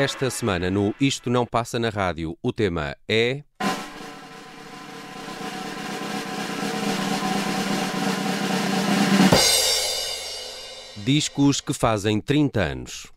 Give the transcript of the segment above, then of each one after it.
Esta semana no Isto Não Passa na Rádio, o tema é. Discos que fazem 30 anos.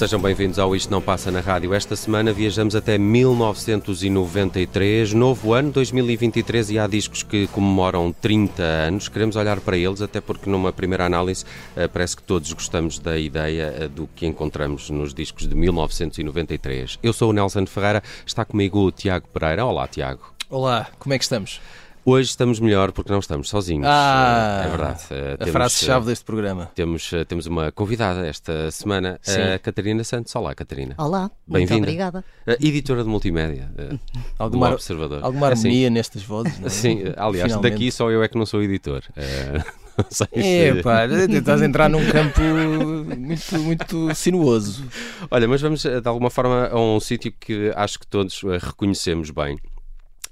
Sejam bem-vindos ao Isto Não Passa na Rádio. Esta semana viajamos até 1993, novo ano, 2023, e há discos que comemoram 30 anos. Queremos olhar para eles, até porque numa primeira análise eh, parece que todos gostamos da ideia eh, do que encontramos nos discos de 1993. Eu sou o Nelson Ferreira, está comigo o Tiago Pereira. Olá, Tiago. Olá, como é que estamos? Hoje estamos melhor porque não estamos sozinhos. Ah, é verdade. A frase-chave deste programa. Temos, temos uma convidada esta semana, Sim. a Catarina Santos. Olá, Catarina. Olá, muito obrigada. editora de multimédia alguma, do Observador. Alguma é harmonia assim, nestas vozes, não é? Sim, aliás, Finalmente. daqui só eu é que não sou editor. É, pá, estás a entrar num campo muito, muito sinuoso. Olha, mas vamos de alguma forma a um sítio que acho que todos reconhecemos bem.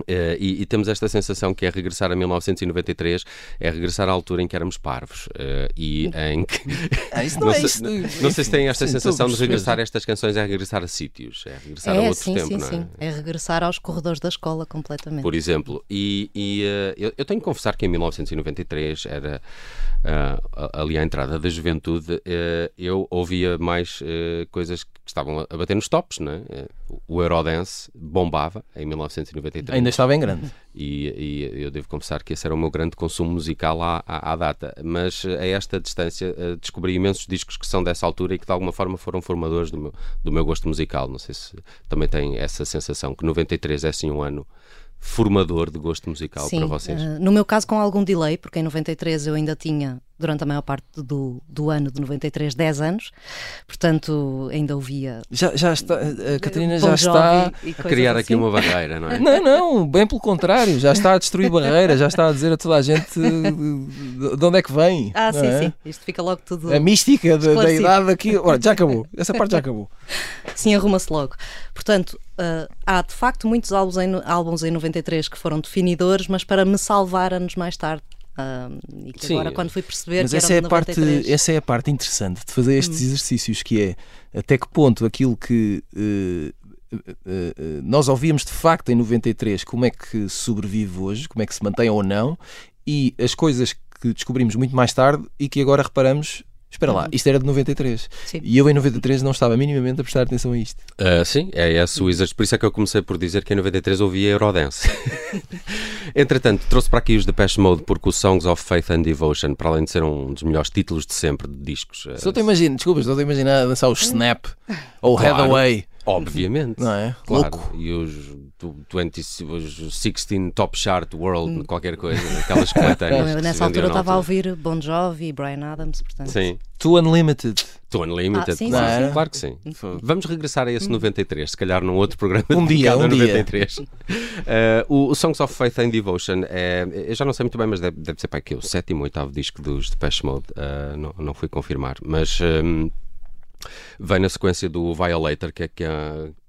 Uh, e, e, temos esta sensação que é regressar a 1993, é regressar à altura em que éramos parvos uh, e em que. Ah, isso não, não, é isso, não sei se têm esta sim, sensação de regressar a estas canções, é regressar a sítios, é regressar é, a outro sim, tempo, sim, não é? Sim, é regressar aos corredores da escola completamente. Por exemplo, e, e uh, eu, eu, tenho que confessar que em 1993 era ali à entrada da juventude, eu ouvia mais coisas que estavam a bater nos tops, não é? O Eurodance bombava em 1993. Ainda estava em grande. E, e, eu devo confessar que esse era o meu grande consumo musical à, à, à, data. Mas a esta distância descobri imensos discos que são dessa altura e que de alguma forma foram formadores do meu, do meu gosto musical. Não sei se também tem essa sensação que 93 é assim um ano formador de gosto musical Sim, para vocês? Uh, no meu caso, com algum delay, porque em 93 eu ainda tinha durante a maior parte do, do ano de 93, 10 anos, portanto ainda ouvia. Já, já está, a Catarina já está a criar assim. aqui uma barreira, não é? Não, não, bem pelo contrário, já está a destruir barreiras, já está a dizer a toda a gente de onde é que vem. Ah, sim, é? sim, isto fica logo tudo. A mística da, da idade aqui, olha, já acabou, essa parte já acabou. Sim, arruma-se logo. Portanto, uh, há de facto muitos álbuns em, álbuns em 93 que foram definidores, mas para me salvar anos mais tarde. Uh, e que Sim, agora, quando fui perceber mas essa é, a parte, essa é a parte interessante de fazer estes hum. exercícios, que é até que ponto aquilo que uh, uh, nós ouvíamos de facto em 93, como é que sobrevive hoje, como é que se mantém ou não, e as coisas que descobrimos muito mais tarde e que agora reparamos Espera lá, uhum. isto era de 93. Sim. E eu em 93 não estava minimamente a prestar atenção a isto. Uh, sim, é esse o exercício. Por isso é que eu comecei por dizer que em 93 ouvia Eurodance. Entretanto, trouxe para aqui os Depeche Mode porque o Songs of Faith and Devotion, para além de ser um dos melhores títulos de sempre de discos. Só te imagino, desculpa, só te imaginar dançar o Snap ou claro. Head Away. Obviamente. Não é? Claro. Louco. E os, 20, os 16 Top Chart World, hum. qualquer coisa, aquelas coletâneas. Nessa altura eu estava a ouvir Bon Jovi e Brian Adams, portanto. Sim. To Unlimited. To Unlimited. Ah, sim, sim, sim, Claro que sim. Vamos regressar a esse 93, hum. se calhar num outro programa um dia, um 93. Dia. Uh, o, o, Songs of Faith and Devotion é, eu já não sei muito bem, mas deve, deve ser para aqui o sétimo ou oitavo disco dos Depeche Mode. Uh, não, não fui confirmar, mas. Um, vem na sequência do Violator, que é que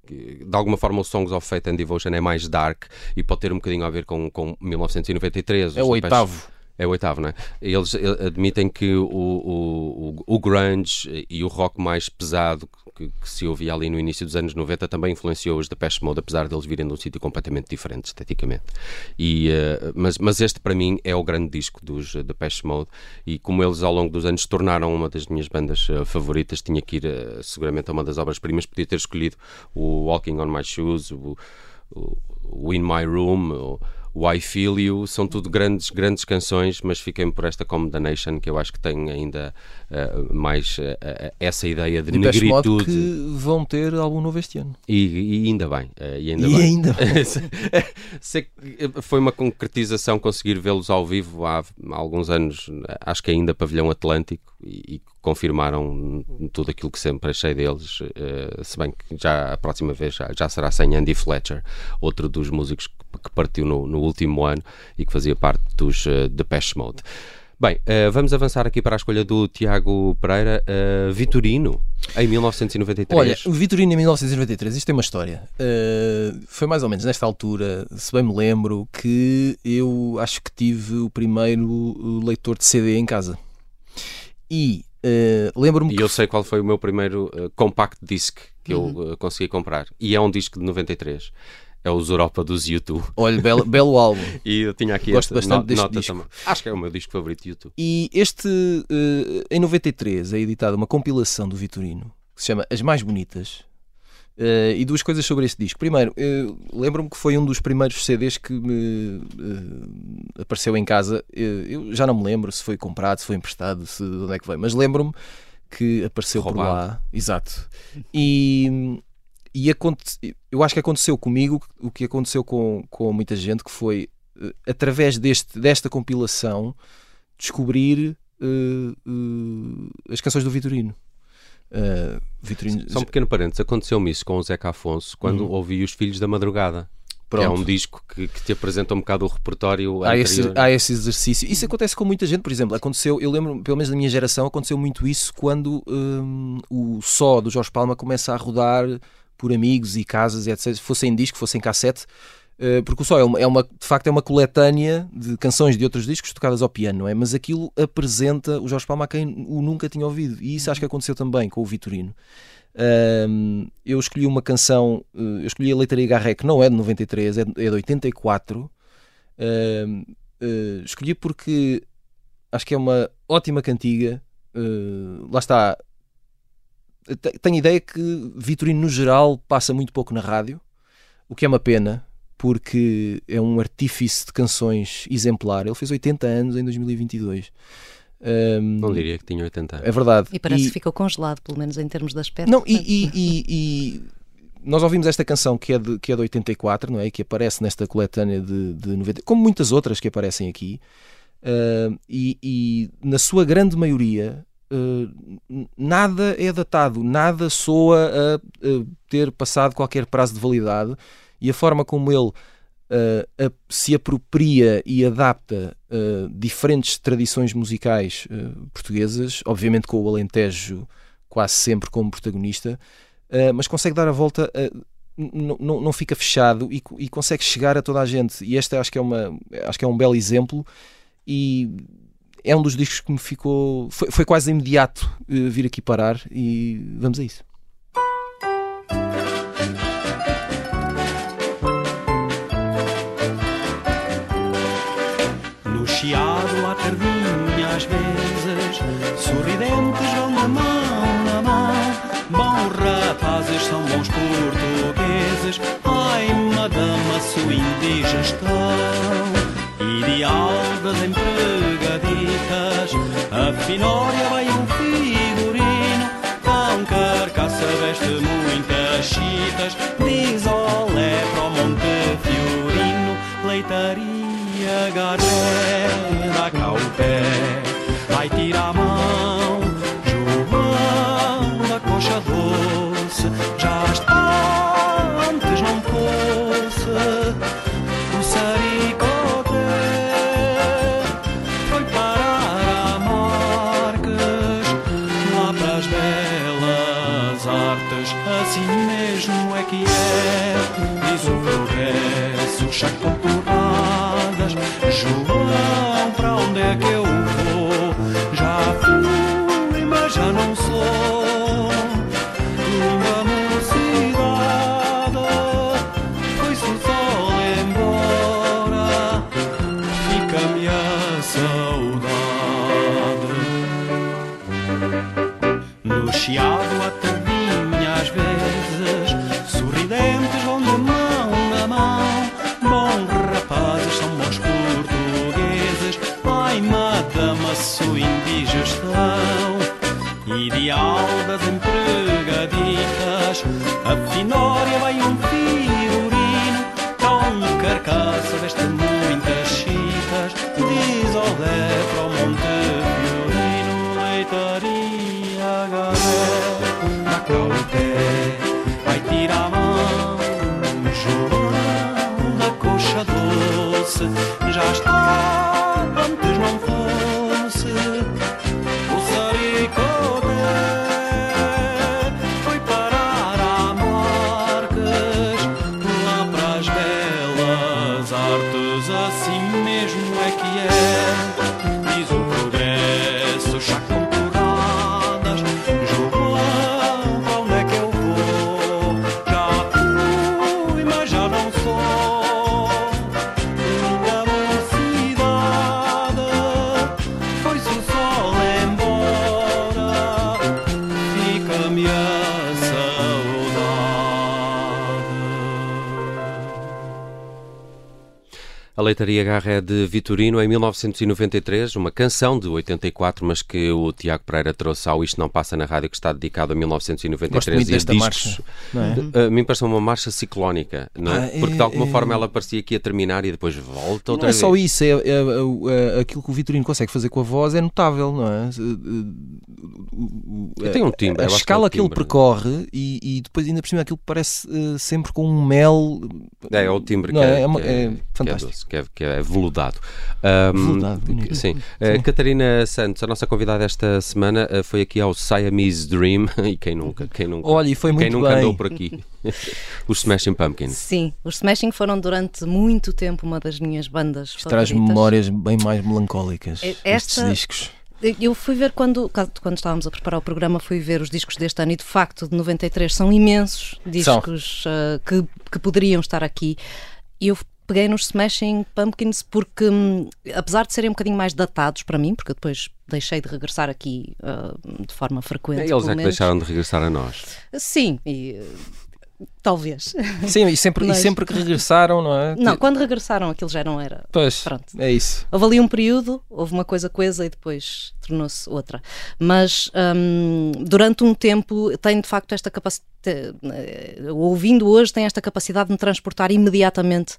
de alguma forma o Songs of Faith and Devotion é mais dark e pode ter um bocadinho a ver com, com 1993. É o oitavo. É o oitavo, não é? Eles eh, admitem que o, o, o grunge e o rock mais pesado que, que, se ouvia ali no início dos anos 90 também influenciou os da Pest Mode, apesar deles virem de um sítio completamente diferente esteticamente. E, uh, mas, mas este para mim é o grande disco dos da Pest Mode e como eles ao longo dos anos se tornaram uma das minhas bandas favoritas, tinha que ir uh, seguramente a uma das obras-primas, podia ter escolhido o Walking on My Shoes, o, o In My Room, o, o I Feel You, são tudo grandes, grandes canções, mas fiquem por esta Come the Nation, que eu acho que tem ainda uh, mais uh, essa ideia de, de negritude. que vão ter algum novo este ano. E, e ainda bem. E ainda e bem. Ainda bem. foi uma concretização conseguir vê-los ao vivo há, há, alguns anos, acho que ainda Pavilhão Atlântico, e, e confirmaram tudo aquilo que sempre achei deles, se bem que já a próxima vez já, já será sem Andy Fletcher, outro dos músicos que, que partiu no, no último ano e que fazia parte dos uh, Depeche Mode. Bem, uh, vamos avançar aqui para a escolha do Tiago Pereira, uh, Vitorino, em 1993. Olha, o Vitorino em 1993, isto tem uma história. Uh, foi mais ou menos nesta altura, se bem me lembro, que eu acho que tive o primeiro leitor de CD em casa. E uh, lembro-me. E eu sei qual foi o meu primeiro compact disc que uhum. eu consegui comprar. E é um disco de 93 é os Europa dos YouTube. Olha, belo, belo álbum. e eu tinha aqui Gosto bastante deste nota disco. também. Acho que é o meu disco favorito de YouTube. E este, uh, em 93, é editada uma compilação do Vitorino que se chama As Mais Bonitas. Uh, e duas coisas sobre este disco. Primeiro, uh, lembro-me que foi um dos primeiros CDs que me uh, apareceu em casa. eu já não me lembro se foi comprado, se foi emprestado, se, de onde é que veio, mas lembro-me que apareceu Roubado. por lá. Exato. E, e aconte... eu acho que aconteceu comigo o que aconteceu com, com muita gente, que foi através deste, desta compilação descobrir uh, uh, as canções do Vitorino. Vitorino... Só um pequeno parênteses, aconteceu-me isso com o Zeca Afonso quando uhum. ouvi Os Filhos da Madrugada. Pronto. É um disco que, que, te apresenta um bocado o repertório há esse, há esse, exercício. Isso acontece com muita gente, por exemplo. Aconteceu, eu lembro, pelo menos na minha geração, aconteceu muito isso quando um, o só do Jorge Palma começa a rodar por amigos e casas e etc. Fossem disco, fossem cassete, uh, porque o só é uma, é uma, de facto é uma coletânea de canções de outros discos tocadas ao piano, não é? Mas aquilo apresenta o Jorge Palma a quem o nunca tinha ouvido. E isso acho que aconteceu também com o Vitorino. Uh, eu escolhi uma canção, uh, eu escolhi a Leitaria Garré, que não é de 93, é de, é de 84. escolhi porque acho que é uma ótima cantiga. lá está, tenho ideia que Vitorino, no geral, passa muito pouco na rádio, o que é uma pena, porque é um artífice de canções exemplar. Ele fez 80 anos em 2022. Um, não diria que tinha 80 anos. É verdade. E parece e, que ficou congelado, pelo menos em termos de aspecto. Não, e, e, e, nós ouvimos esta canção que é, de, que é de 84, não é? Que aparece nesta coletânea de, de 90, como muitas outras que aparecem aqui. Uh, e, e, na sua grande maioria, uh, nada é datado, nada soa a, a, ter passado qualquer prazo de validade e a forma como ele uh, a, se apropria e adapta diferentes tradições musicais portuguesas, obviamente com o Alentejo quase sempre como protagonista, mas consegue dar a volta não, fica fechado e, e, consegue chegar a toda a gente. E este acho que é, uma, acho que é um belo exemplo e é um dos discos que me ficou. Foi, foi quase imediato uh, vir aqui parar e vamos a isso. Sorridentes vão na mão, na mão. Bons rapazes são bons portugueses, ai madama sua indigestão. Ideal das empregaditas, a finória vai um figurino, tão carcaça veste muitas chitas, diz olé para o Monte Fiorino, leitaria garé, dá cá vai tirar a mão, João da coxa doce, já antes não fosse o saricote foi parar a Marques. Lá para as belas artes assim mesmo é que é. Diz o progresso chá Leitaria Garra é de Vitorino em 1993, uma canção de 84, mas que o Tiago Pereira trouxe ao Isto Não Passa na Rádio, que está dedicado a Gosto 1993 muito e a discos. marcha. Não é? A mim parece uma marcha ciclónica, não é? Ah, é- Porque de alguma é- forma ela parecia que ia terminar e depois volta Não outra é vez. só isso, é, é- é- é- aquilo que o Vitorino consegue fazer com a voz é notável, não é? E tem um timbre, A é escala que ele percorre e, e depois ainda por cima aquilo parece eh, sempre com um mel. É, é o timbre Não que, é? é, É é fantástico. que é, que é veludado. Ahm, Veludado, bonito. sim. Uh, Catarina Santos, a nossa convidada esta semana, uh, foi aqui ao Siamese Dream. E quem nunca? Quem nunca? Olha, e foi quem muito nunca bem. andou por aqui? Os Smashing Pumpkins. Sim, os Smashing foram durante muito tempo uma das minhas bandas Traz favoritas. memórias bem mais melancólicas. É- Estes esta- discos. Eu fui ver quando, quando estávamos a preparar o programa, fui ver os discos deste ano e de facto de 93 são imensos discos ah, que, que poderiam estar aqui. E eu peguei nos Smashing Pumpkins porque, hum, apesar de serem um bocadinho mais datados para mim, porque eu depois deixei de regressar aqui ah, de forma frequente. Eles é que menos. deixaram de regressar a nós. Sim, e, Talvez. Sim, e sempre, Mas- e sempre que regressaram, não é? Não, quando regressaram aquilo já não era. Pois, Pronto. é isso. Houve ali um período, houve uma coisa coisa e depois tornou-se outra. Mas hum, durante um tempo tenho de facto esta capacidade, ouvindo hoje, tem esta capacidade de me transportar imediatamente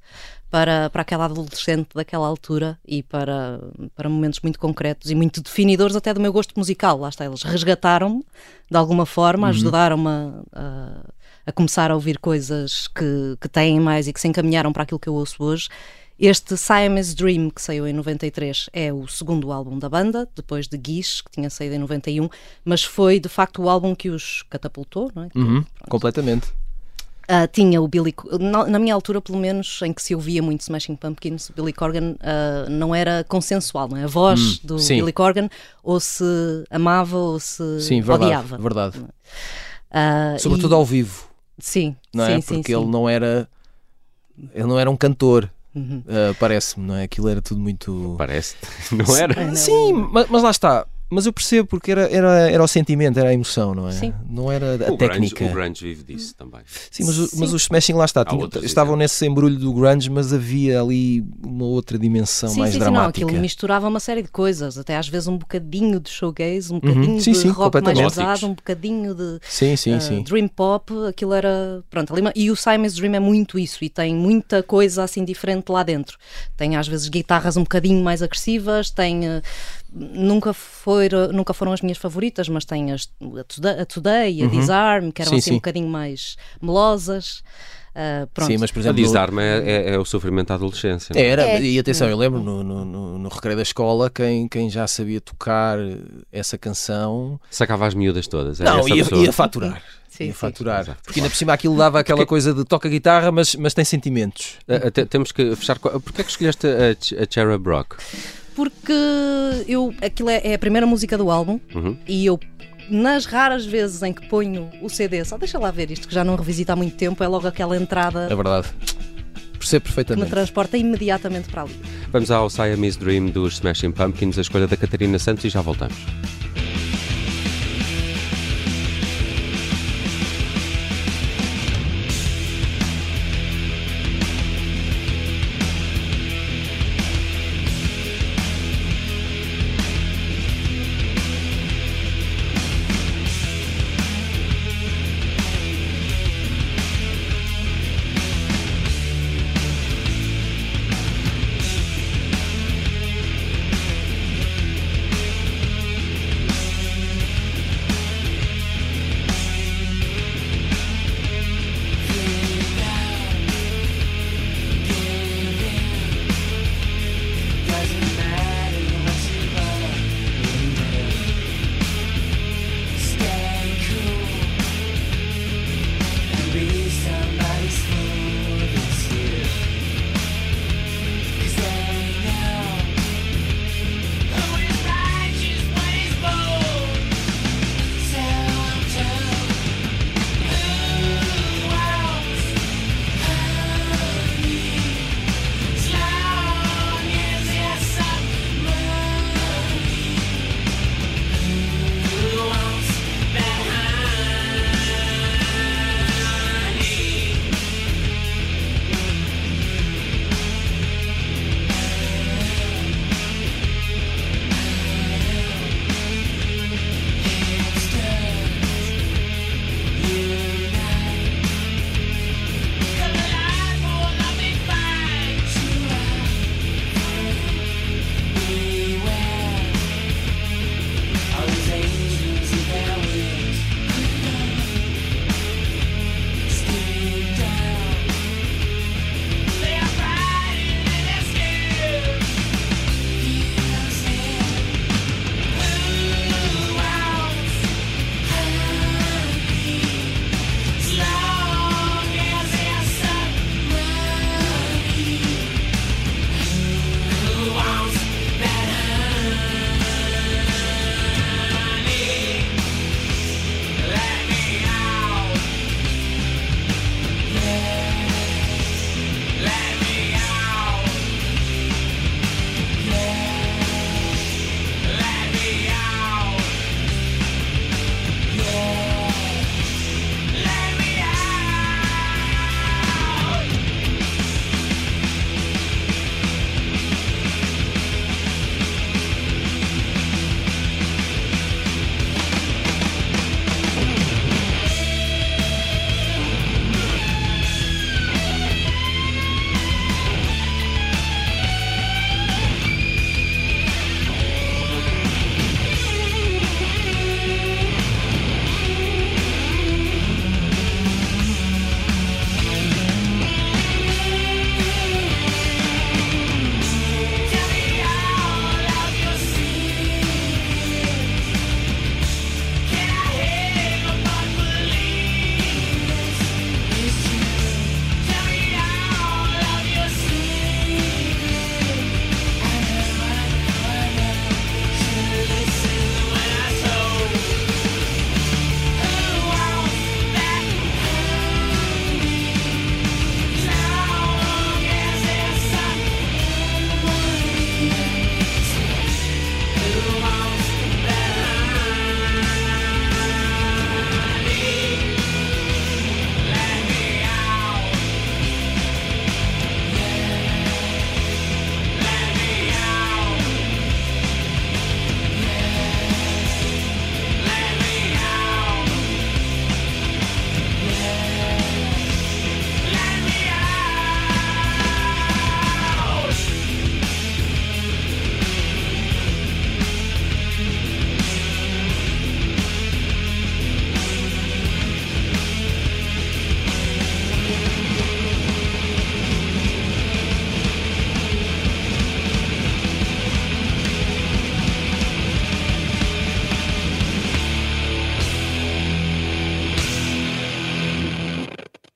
para, para aquela adolescente daquela altura e para, para momentos muito concretos e muito definidores até do meu gosto musical. Lá está, eles resgataram-me de alguma forma, ajudaram-me a, a, a começar a ouvir coisas que, que têm mais e que se encaminharam para aquilo que eu ouço hoje. Este Siamese Dream, que saiu em 93, é o segundo álbum da banda, depois de Guiche, que tinha saído em 91, mas foi de facto o álbum que os catapultou, não é? Uhum, completamente. Ah, tinha o Billy, na, na minha altura, pelo menos, em que se ouvia muito Smashing Pumpkins, o Billy Corgan ah, não era consensual, não é? A voz Hum, do sim. Billy Corgan ou se amava ou se Sim, verdade. odiava. verdade. Ah, Sobretudo e- ao vivo, Sim, não sim, é? sim, Porque sim. ele não era. Ele não era um cantor, Uhum. uh, parece-me, não é? Aquilo era tudo muito. Parece, não era? Sim, mas, mas lá está. Mas eu percebo porque era, era, era o sentimento, era a emoção, não é? Sim. Não era a O grunge, técnica. o grunge vive disso também. Sim, mas, o- Sim. mas os Smashing lá está, outros estavam exemplos. nesse embrulho do grunge, mas havia ali uma outra dimensão Sim, mais sim, sim, não, dramática. aquilo misturava uma série de coisas, até às vezes um bocadinho de showgaze, um bocadinho Uhum. Sim, de sim, rock mais completamente. pesado, um bocadinho de Sim, sim, ah, sim. dream pop, aquilo era, pronto, ali e o Simon's Dream é muito isso, e tem muita coisa assim diferente lá dentro. Tem às vezes guitarras um bocadinho mais agressivas, tem, ah, nunca, foi, nunca foram as minhas favoritas, mas tem as, a Today, a, a Disarm, que eram Uhum. Sim, assim sim. um bocadinho mais melosas. Pronto. Sim, mas por A exemplo. no- Disarma é, é- é o sofrimento da adolescência. não é? Era, É. e atenção, eu lembro no, no, no, no recreio da escola, quem, quem já sabia tocar essa canção. Sacava as miúdas todas. era Não, essa ia, ia faturar. Sim, ia sim. faturar. Exato, Porque ainda por cima aquilo dava aquela coisa de toca guitarra, mas, mas tem sentimentos. Te- temos que fechar. Porquê é que escolheste a, Ch- a Cherub Rock? Porque eu, aquilo é, é a primeira música do álbum Uhum. e eu, nas raras vezes em que ponho o CD, só deixa lá ver isto que já não revisito há muito tempo, é logo aquela entrada É verdade. Percebo que me perfeitamente. transporta imediatamente para ali. Vamos ao Siamese Dream dos Smashing Pumpkins, a escolha da Catarina Santos e já voltamos.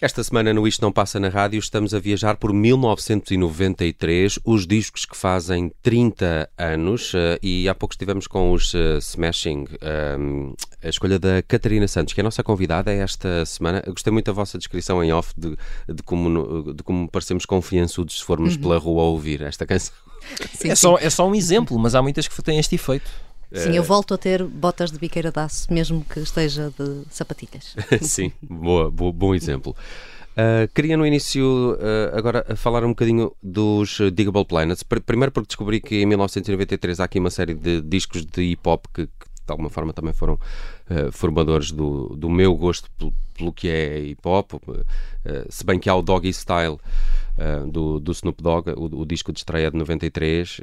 Esta semana no Isto Não Passa na Rádio estamos a viajar por 1993, os discos que fazem 30 anos uh, e há pouco estivemos com os uh, Smashing, um, a escolha da Catarina Santos, que é a nossa convidada esta semana. Eu gostei muito da vossa descrição em off de, de, como, de como parecemos confiançudos se formos uhum. pela rua a ouvir esta canção. Sim, é, sim. Só, é só um exemplo, mas há muitas que têm este efeito. Sim, eu volto a ter botas de biqueira de aço, mesmo que esteja de sapatilhas. Sim, boa, boa, bom exemplo. Uh, queria no início uh, agora falar um bocadinho dos Digable Planets. Primeiro porque descobri que em 1993 há aqui uma série de discos de hip hop que, que de alguma forma também foram uh, formadores do, do meu gosto pelo, pelo que é hip hop. se bem que há o Doggy Style do, do Snoop Dogg, o, o disco de estreia de 93,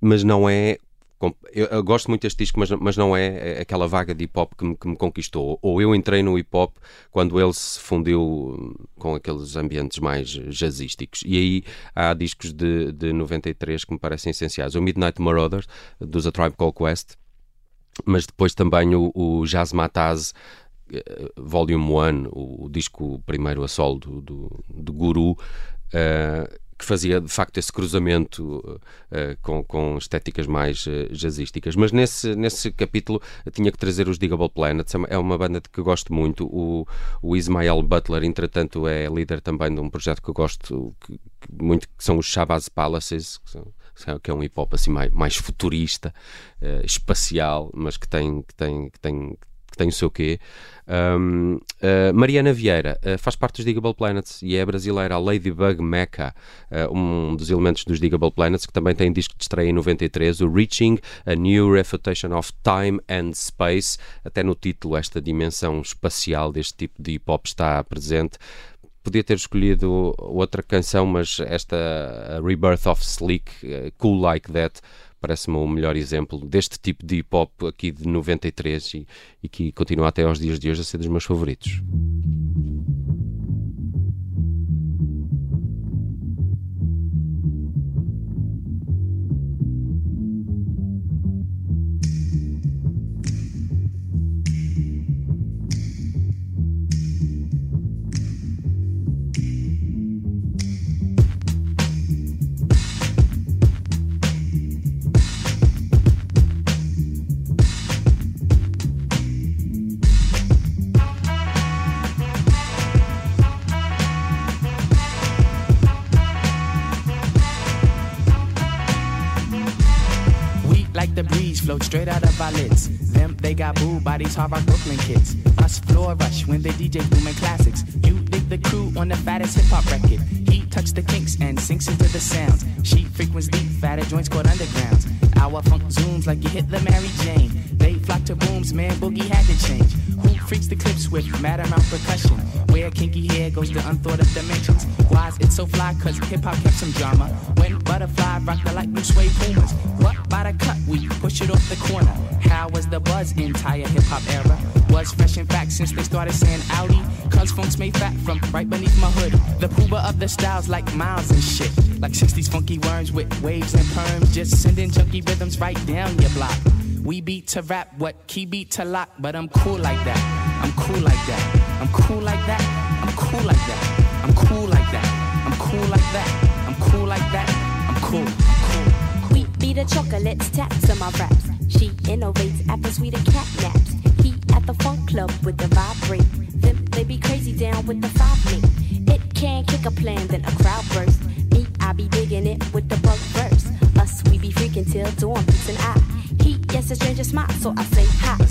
mas não é eu, eu, gosto muito deste disco, mas, mas não é, é aquela vaga de hip hop que me, que me, conquistou. Ou eu entrei no hip hop quando ele se fundiu com aqueles ambientes mais jazzísticos. E aí há discos de, de 93 que me parecem essenciais. O Midnight Marauders, dos A Tribe Called Quest, mas depois também o, o Jazz Mataz. Eh, Volume 1, o, o disco primeiro a solo do, do, do Guru, uh, que fazia de facto esse cruzamento uh, com, com estéticas mais uh, jazzísticas. Mas nesse, nesse capítulo tinha que trazer os Digable Planets, é uma é banda de que gosto muito. O, o Ismael Butler, entretanto, é líder também de um projeto que eu gosto que, que muito, que são os Shabazz Palaces, que são, que é um hip hop assim mais, mais futurista, uh, espacial, mas que tem, que tem, que tem, que tem o seu quê. Um, uh, Mariana Vieira uh, faz parte dos Digable Planets e é brasileira, a Ladybug Mecca, uh, um dos elementos dos Digable Planets, que também tem disco de estreia em 93, o Reaching a New Refutation of Time and Space. Até no título, esta dimensão espacial deste tipo de hip hop está presente podia ter escolhido outra canção, mas esta Rebirth of Sleek, Cool Like That, parece-me o melhor exemplo deste tipo de hip hop aqui de 93 e, e que continua até aos dias de hoje a ser dos meus favoritos. They got booed by these hard rock Brooklyn kids. Us floor rush when they DJ booming classics. You dig the crew on the fattest hip hop record. He touch the kinks and sinks into the sounds. She frequents deep, fatter joints called undergrounds. Our funk zooms like you hit the Mary Jane. They flock to booms, man, boogie had to change. Who freaks the clips with mad amount percussion? Where kinky hair goes to unthought of dimensions. Why is it so fly? Cause hip hop kept some drama. When butterfly rock the light blue suede pumas. What by the cut? We push it off the corner. How was the buzz entire hip hop era? Was fresh in fact since they started saying Audi. Cause funks made fat from right beneath my hood. The pooba of the styles like miles and shit. Like 60s funky worms with waves and perms. Just sending junky rhythms right down your block. We beat to rap, what key beat to lock, but I'm cool like that. I'm cool like that. I'm cool like that. I'm cool like that. I'm cool like that. I'm cool like that. I'm cool like that. I'm cool. We beat the chocolates, taps on my raps. She innovates after sweeter cat naps. He at the funk club with the vibrate. Them they be crazy down with the five link. It can kick a plan, then a crowd burst. Me, I be digging it with the bug verse. Us, we be freaking till dawn, peace and I. He gets a stranger smile, so I say hi.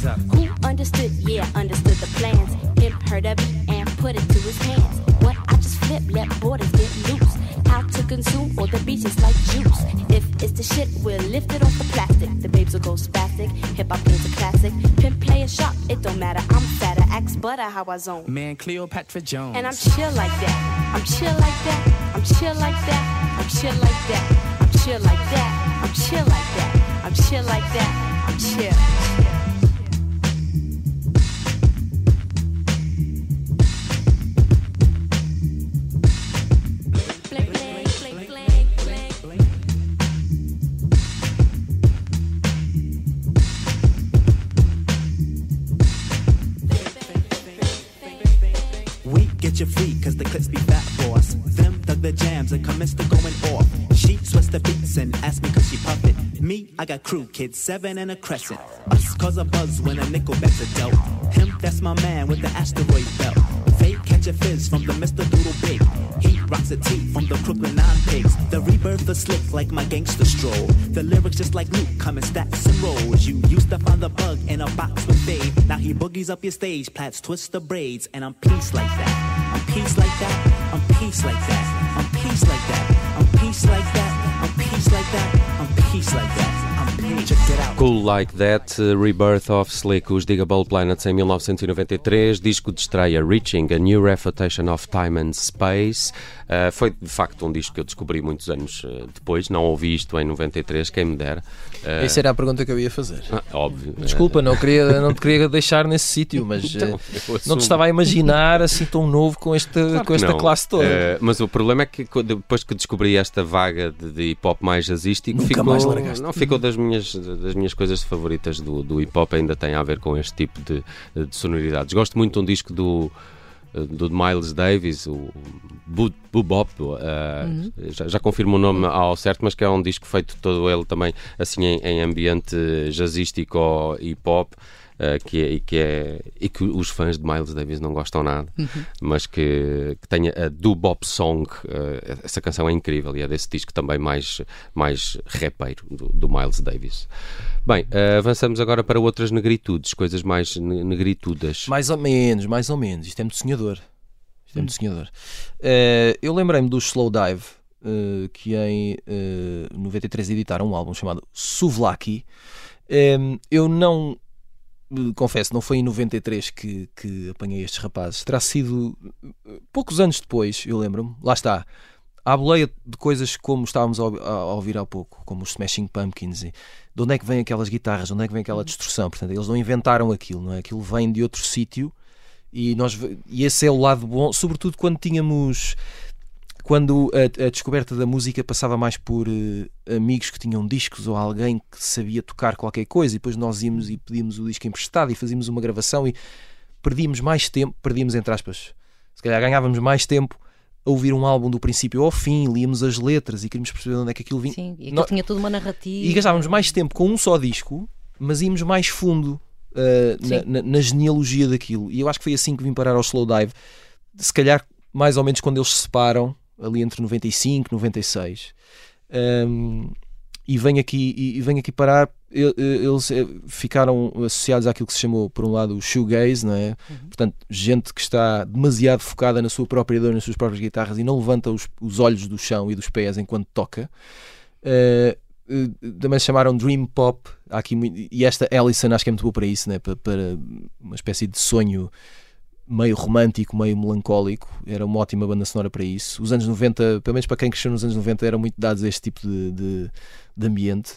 How I zone. Man, Cleopatra Jones. And I'm chill like that. I'm chill like that. I'm chill like that. I'm chill like that. I'm chill like that. I'm chill like that. I'm chill like that. I'm chill. I got crew kids, seven and a crescent. Us cause a buzz when a nickel bets a dope. Him, that's my man with the asteroid belt. Fake catch a fizz from the Mr. Doodle Big. He rocks a tee from the Brooklyn Nine Pigs. The rebirth is slick like my gangster stroll. The lyrics just like Luke, coming stacks and rolls. You used to find the bug in a box with Dave. Now he boogies up your stage, plats twist the braids, and I'm peace like that. I'm peace like that. I'm peace like that. I'm peace like that. I'm peace like that. I'm peace like that. I'm peace like that. Cool Like That, Rebirth of Slick, os Digable Planets em 1993, disco de estreia Reaching, a New Refutation of Time and Space. Uh, foi de facto um disco que eu descobri muitos anos uh, depois, não ouvi isto em 93, quem me dera. Uh, Essa era a pergunta que eu ia fazer. ah, óbvio. Desculpa, não, queria, não te queria deixar nesse sítio, mas Então, eh, não te estava a imaginar assim tão novo com esta, Claro com esta não. classe toda. Eh, mas o problema é que depois que descobri esta vaga de, de hip hop mais jazzístico, Nunca ficou, mais largaste. não, ficou das minhas, das minhas coisas favoritas do, do hip hop, ainda tem a ver com este tipo de, de sonoridades. Gosto muito de um disco do, do Miles Davis, o Bebop, eh, já, já confirmo o nome ao certo, mas que é um disco feito todo ele também assim em, em ambiente jazzístico ou hip eh, que é, e, que é, e que os fãs de Miles Davis não gostam nada, mas que, que tenha a Do Bop Song. eh, essa canção é incrível e é desse disco também mais, mais rapeiro do, do Miles Davis. Bem, eh, avançamos agora para outras negritudes, coisas mais ne- negritudas. Mais ou menos, mais ou menos. Isto é muito sonhador. Isto é muito sonhador. Eh, eu lembrei-me do Slow Dive, eh, que em eh, 93 editaram um álbum chamado Suvlaki. Em, eu não, confesso, não foi em 93 que, que apanhei estes rapazes. Terá sido eh, poucos anos depois, eu lembro-me. Lá está. À boleia de coisas como estávamos a, ouvi- a- a ouvir há pouco, como os Smashing Pumpkins, e de onde é que vêm aquelas guitarras, de onde é que vem aquela distorção. Portanto, eles não inventaram aquilo, não é? Aquilo vem de outro sítio e, nós, e esse é o lado bom, sobretudo quando tínhamos. Quando a, a descoberta da música passava mais por eh, amigos que tinham discos ou alguém que sabia tocar qualquer coisa, e depois nós íamos e pedíamos o disco emprestado e fazíamos uma gravação e perdíamos mais tempo, perdíamos entre aspas, se calhar ganhávamos mais tempo a ouvir um álbum do princípio ao fim, líamos as letras e queríamos perceber de onde é que aquilo vinha. Sim, e aquilo tinha toda uma narrativa. E gastávamos mais tempo com um só disco, mas íamos mais fundo uh, na, na- na genealogia daquilo. E eu acho que foi assim que vim parar ao Slow Dive. Se calhar, mais ou menos quando eles se separam, ali entre 95 e 96. Um, e venho aqui, e, venho aqui parar. Eles eh, ficaram associados àquilo que se chamou, por um lado, o shoegaze, não é? Portanto, gente que está demasiado focada na sua própria dor, nas suas próprias guitarras e não levanta os, os olhos do chão e dos pés enquanto toca. Eh, também se chamaram Dream Pop. Há aqui e esta Ellison acho que é muito boa para isso, né? para, para uma espécie de sonho meio romântico, meio melancólico. Era uma ótima banda sonora para isso. Os anos 90, pelo menos para quem cresceu nos anos 90, eram muito dados a este tipo de, de, de ambiente.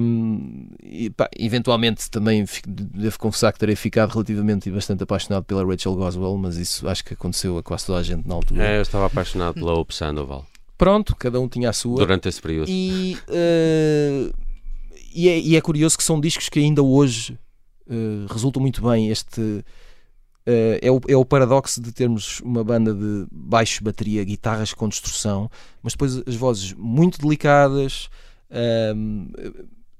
Um, e, pá, eventualmente também fi- devo confessar que terei ficado relativamente e bastante apaixonado pela Rachel Goswell, mas isso acho que aconteceu a quase toda a gente na altura. É, eu estava apaixonado pela Hope Sandoval Pronto, cada um tinha a sua. durante esse período. E, eh, e, é, e é curioso que são discos que ainda hoje eh, resultam muito bem. Este é, o, é o paradoxo de termos uma banda de baixo, bateria, guitarras com distorção, mas depois as vozes muito delicadas, ehm,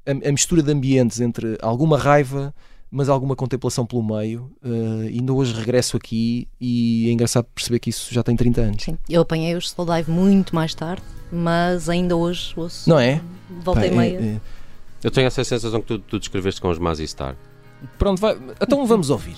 a, a mistura de ambientes entre alguma raiva. Mas alguma contemplação pelo meio, eh, ainda hoje regresso aqui e é engraçado perceber que isso já tem 30 anos. Sim, eu apanhei os Slow Dive muito mais tarde, mas ainda hoje ouço. Não é? Volta e Pá, meia. é- é- Eu tenho essa sensação que tu, tu descreveste com os Mazzy Star. Pronto, vai, então vamos ouvir.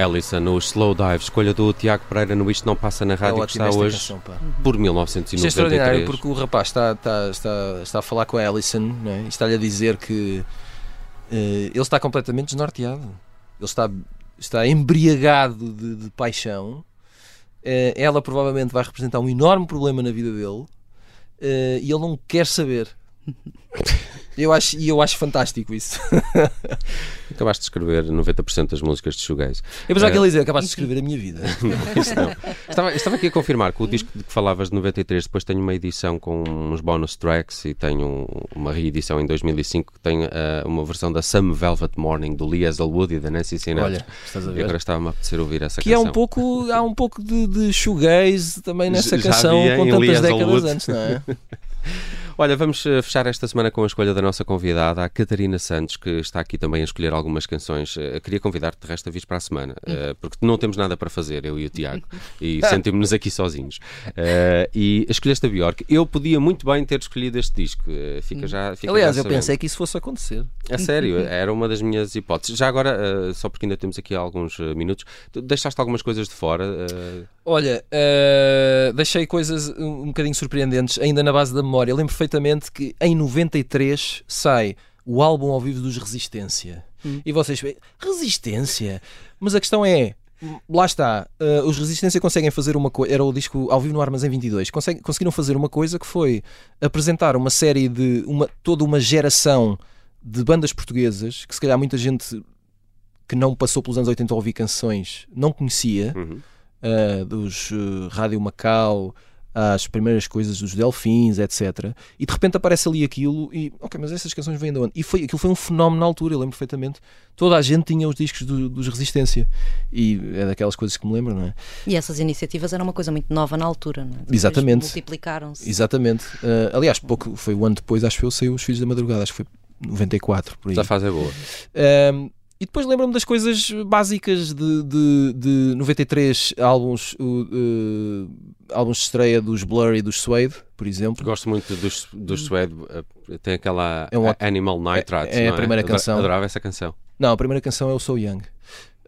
Ellison, o Slow Dive, escolha do Tiago Pereira no Isto Não Passa na É Rádio, que ótima está hoje canção, por Isto é extraordinário 1993. porque o rapaz está, está, está, está a falar com a Alison né? e está-lhe a dizer que eh, ele está completamente desnorteado. Ele está, está embriagado de, de paixão. Eh, ela provavelmente vai representar um enorme problema na vida dele eh, e ele não quer saber. Eu acho, e eu acho fantástico isso. Acabaste de escrever 90% das músicas de shoegaze. Eu pensava É. que ele ia dizer, acabaste de escrever a minha vida. Isso não. Estava, estava aqui a confirmar que o disco de que falavas de 93 depois tem uma edição com uns bonus tracks e um- uma reedição em 2005 que tem ah, uma versão da Some Velvet Morning do Lee Hazelwood e da Nancy Sinatra. Olha, estás a e ver? agora estava-me a apetecer ouvir essa Que é canção. um pouco, há um pouco de, de shoegaze também nessa Já canção com tantas décadas antes, não é? Olha, vamos eh, fechar esta semana com a escolha da nossa convidada, a Catarina Santos, que está aqui também a escolher algumas canções. Eh, queria convidar-te de resto a vir para a semana, eh, porque não temos nada para fazer, eu e o Tiago, e sentimos-nos aqui sozinhos. E escolheste a Bjork. Eu podia muito bem ter escolhido este disco. eh, fica já, fica Aliás, já eu pensei que isso fosse acontecer. A sério, era uma das minhas hipóteses. Já agora, só porque ainda temos aqui alguns minutos, deixaste algumas coisas de fora. Olha, eh, deixei coisas um, um bocadinho surpreendentes, ainda na base da memória. Lembro perfeitamente que em 93 sai o álbum ao vivo dos Resistência. E vocês veem, Resistência? Mas a questão é. Lá está, eh, os Resistência conseguem fazer uma coisa. Era o disco ao vivo no Armazém 22. Consegue- conseguiram fazer uma coisa que foi apresentar uma série de. Uma, toda uma geração de bandas portuguesas que, se calhar, muita gente que não passou pelos anos 80 a ouvir canções não conhecia uhum. Uh, dos uh, Rádio Macau, às primeiras coisas dos Delfins, etc. E de repente aparece ali aquilo e, ok, mas essas canções vêm de onde? E foi, aquilo foi um fenómeno na altura, eu lembro perfeitamente. Toda a gente tinha os discos do- dos Resistência. E é daquelas coisas que me lembro, não é? E essas iniciativas eram uma coisa muito nova na altura, não é? Depois Exatamente. Multiplicaram-se. Exatamente. Uh, aliás, pouco, foi o ano depois, acho que eu, saiu Os Filhos da Madrugada, acho que foi 94, por aí. Essa fase é boa. Um, e depois lembro-me das coisas básicas de, de, de 93, álbuns, uh, álbuns de estreia dos Blur e dos Suede, por exemplo. Gosto muito dos, dos Suede. eh, Tem aquela É um Animal Nitrates. é a não primeira Ado- canção. Adorava essa canção. Não, a primeira canção é o So Young.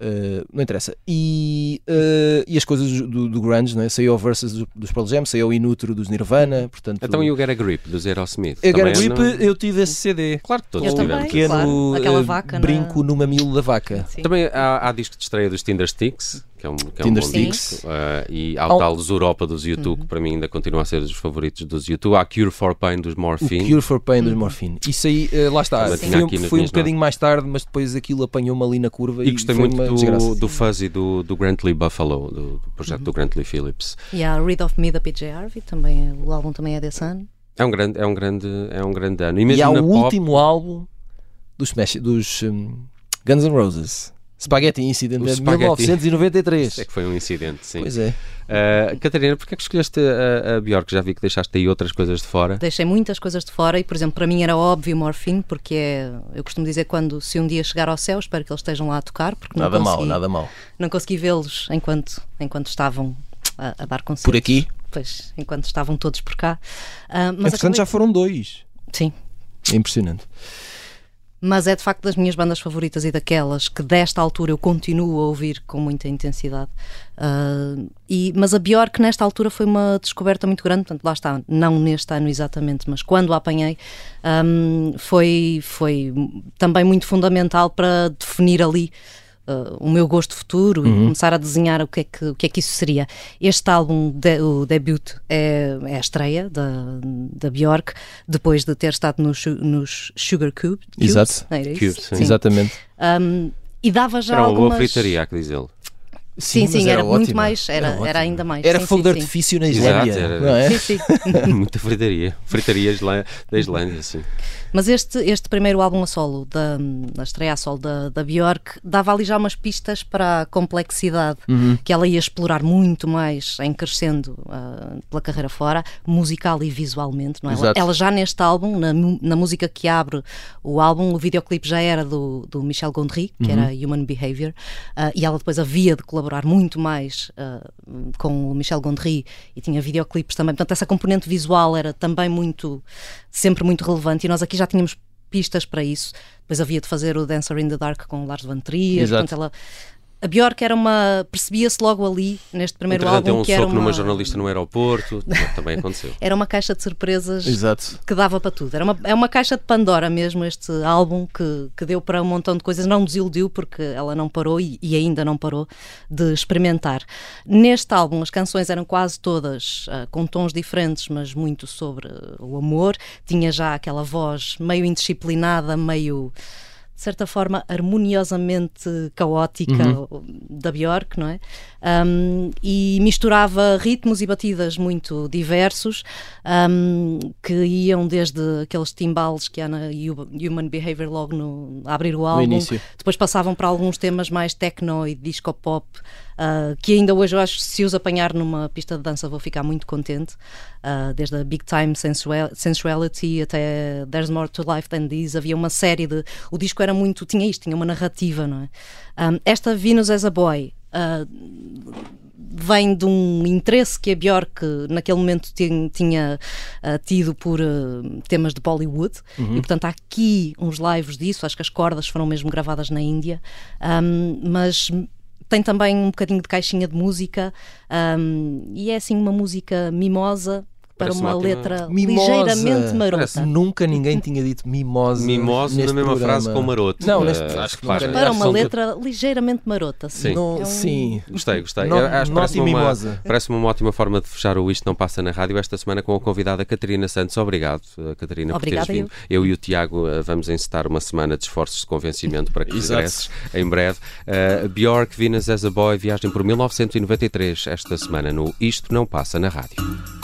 Uh, não interessa. E, uh, e as coisas do, do grunge, não é? Saiu o Versus do- dos Pearl Jam, saiu o Inútero dos Nirvana, portanto... Então e o Get a Grip, dos Aerosmith? Eu, Também Grip, não- eu tive esse CD. Claro que todos Eu tivemos. também. Pequeno claro. Aquela uh, vaca na- brinco no mamilo da vaca. Sim. Também há, há disco de estreia dos Tinder Sticks, que é um, que é um Tinder bom Sticks. disco. eh, e há Há o um- tal dos Europa dos YouTube, que para mim ainda continua a ser dos favoritos dos YouTube. Há Cure for Pain dos O Morphine. Cure for Pain dos Morphine. Isso aí, eh, lá está. Foi, foi um bocadinho mais tarde, mas depois aquilo apanhou-me ali na curva e, E gostei foi muito uma do, desgraça. do Fuzzy do, do Grantley Buffalo, do, do projeto Uhum. do Grantley Phillips. E há Read of Me da PJ Harvey, também o álbum também é desse ano. É um grande, é um grande, é um grande ano. E E mesmo há na o pop, último álbum dos, dos hum, Guns N' Roses. Spaghetti Incident O de Spaghetti. 1993. é que foi um incidente, sim. Pois é. Uh, Catarina, porquê é que escolheste a, a Bjork? Já vi que deixaste aí outras coisas de fora. Deixei muitas coisas de fora e, por exemplo, para mim era óbvio Morphine, porque é, eu costumo dizer quando se um dia chegar ao céu, espero que eles estejam lá a tocar, porque não Nada mal, consegui, nada mal. não consegui vê-los enquanto, enquanto estavam a, a dar concertos. Por aqui? Pois, enquanto estavam todos por cá. Ah, mas Entretanto, acabei- já foram dois. Sim, É impressionante. Mas é de facto das minhas bandas favoritas e daquelas que desta altura eu continuo a ouvir com muita intensidade. Ah, e, mas a Bjork nesta altura foi uma descoberta muito grande, portanto lá está, não neste ano exatamente, mas quando a apanhei ahm, foi, foi também muito fundamental para definir ali ah, o meu gosto futuro e começar a desenhar o que, é que, o que é que isso seria. Este álbum, de- o debut, é, é a estreia da, da Bjork, depois de ter estado nos, nos Sugar Cube, Cubes, Exato. Cubes, sim. Exatamente. Um, e dava já Era uma algumas... boa fritaria, há que dizê-lo. Sim, sim, mas era, muito ótima. mais, era, era, ótima. ainda mais. Era sim, fogo sim, de sim. artifício na Exato, Islândia. era- Não é? Sim, sim. Muita fritaria. Fritaria da Islândia, sim. Mas este, este primeiro álbum a solo, da, da estreia a solo da, da Björk, dava ali já umas pistas para a complexidade Uhum. que ela ia explorar muito mais em crescendo ah, pela carreira fora, musical e visualmente. Não é? ela, Exato. ela já neste álbum, na, na música que abre o álbum, o videoclipe já era do, do Michel Gondry, que Uhum. era Human Behavior, ah, e ela depois havia de colaborar muito mais ah, com o Michel Gondry e tinha videoclipes também. Portanto, essa componente visual era também muito, sempre muito relevante, e nós aqui já tínhamos pistas para isso. Depois havia de fazer o Dancer in the Dark com o Lars Van Trier, Exato. portanto ela a Björk era uma. percebia-se logo ali, neste primeiro Entretanto, deu álbum, um que era soco numa uma, jornalista no aeroporto, também aconteceu. era uma caixa de surpresas Exato. que dava para tudo. Era uma, é uma caixa de Pandora mesmo, este álbum, que, que deu para um montão de coisas. Não desiludiu, porque ela não parou e, e ainda não parou de experimentar. Neste álbum, as canções eram quase todas ah, com tons diferentes, mas muito sobre o amor. Tinha já aquela voz meio indisciplinada, meio. De certa forma, harmoniosamente caótica da Björk, não é? Um, e misturava ritmos e batidas muito diversos um, que iam desde aqueles timbales que há na Hu- Human Behavior logo no, a abrir o álbum, depois passavam para alguns temas mais techno e disco pop ah, que ainda hoje eu acho que se os apanhar numa pista de dança vou ficar muito contente Ah, desde a Big Time Sensual- Sensuality até There's More to Life Than This. Havia uma série de o disco era muito tinha isto tinha uma narrativa não é? Um, esta Venus as a Boy ah, vem de um interesse que a Björk naquele momento tin- tinha ah, tido por ah, temas de Bollywood. E portanto há aqui uns lives disso, acho que as cordas foram mesmo gravadas na Índia, Ahm, mas tem também um bocadinho de caixinha de música. Ahm, e é assim uma música mimosa para Parece uma letra Mimosa. ligeiramente marota. Parece Nunca ninguém tinha dito mimosa. Mimosa na mesma programa. frase com maroto. Não, Eh, neste, acho que nunca- Para uma letra ligeiramente marota. Sim. Não, É um- Sim. Gostei, gostei. No- Eu acho que nota parece-me uma, mimosa. parece-me uma ótima forma de fechar o Isto Não Passa na Rádio esta semana com a convidada Catarina Santos. Obrigado, eh, Catarina, Obrigada, por teres vindo. Eu. e o Tiago eh, vamos encetar uma semana de esforços de convencimento para que regresses em breve. Uh, Bjork, Venus as a Boy, viagem por 1993 esta semana no Isto Não Passa na Rádio.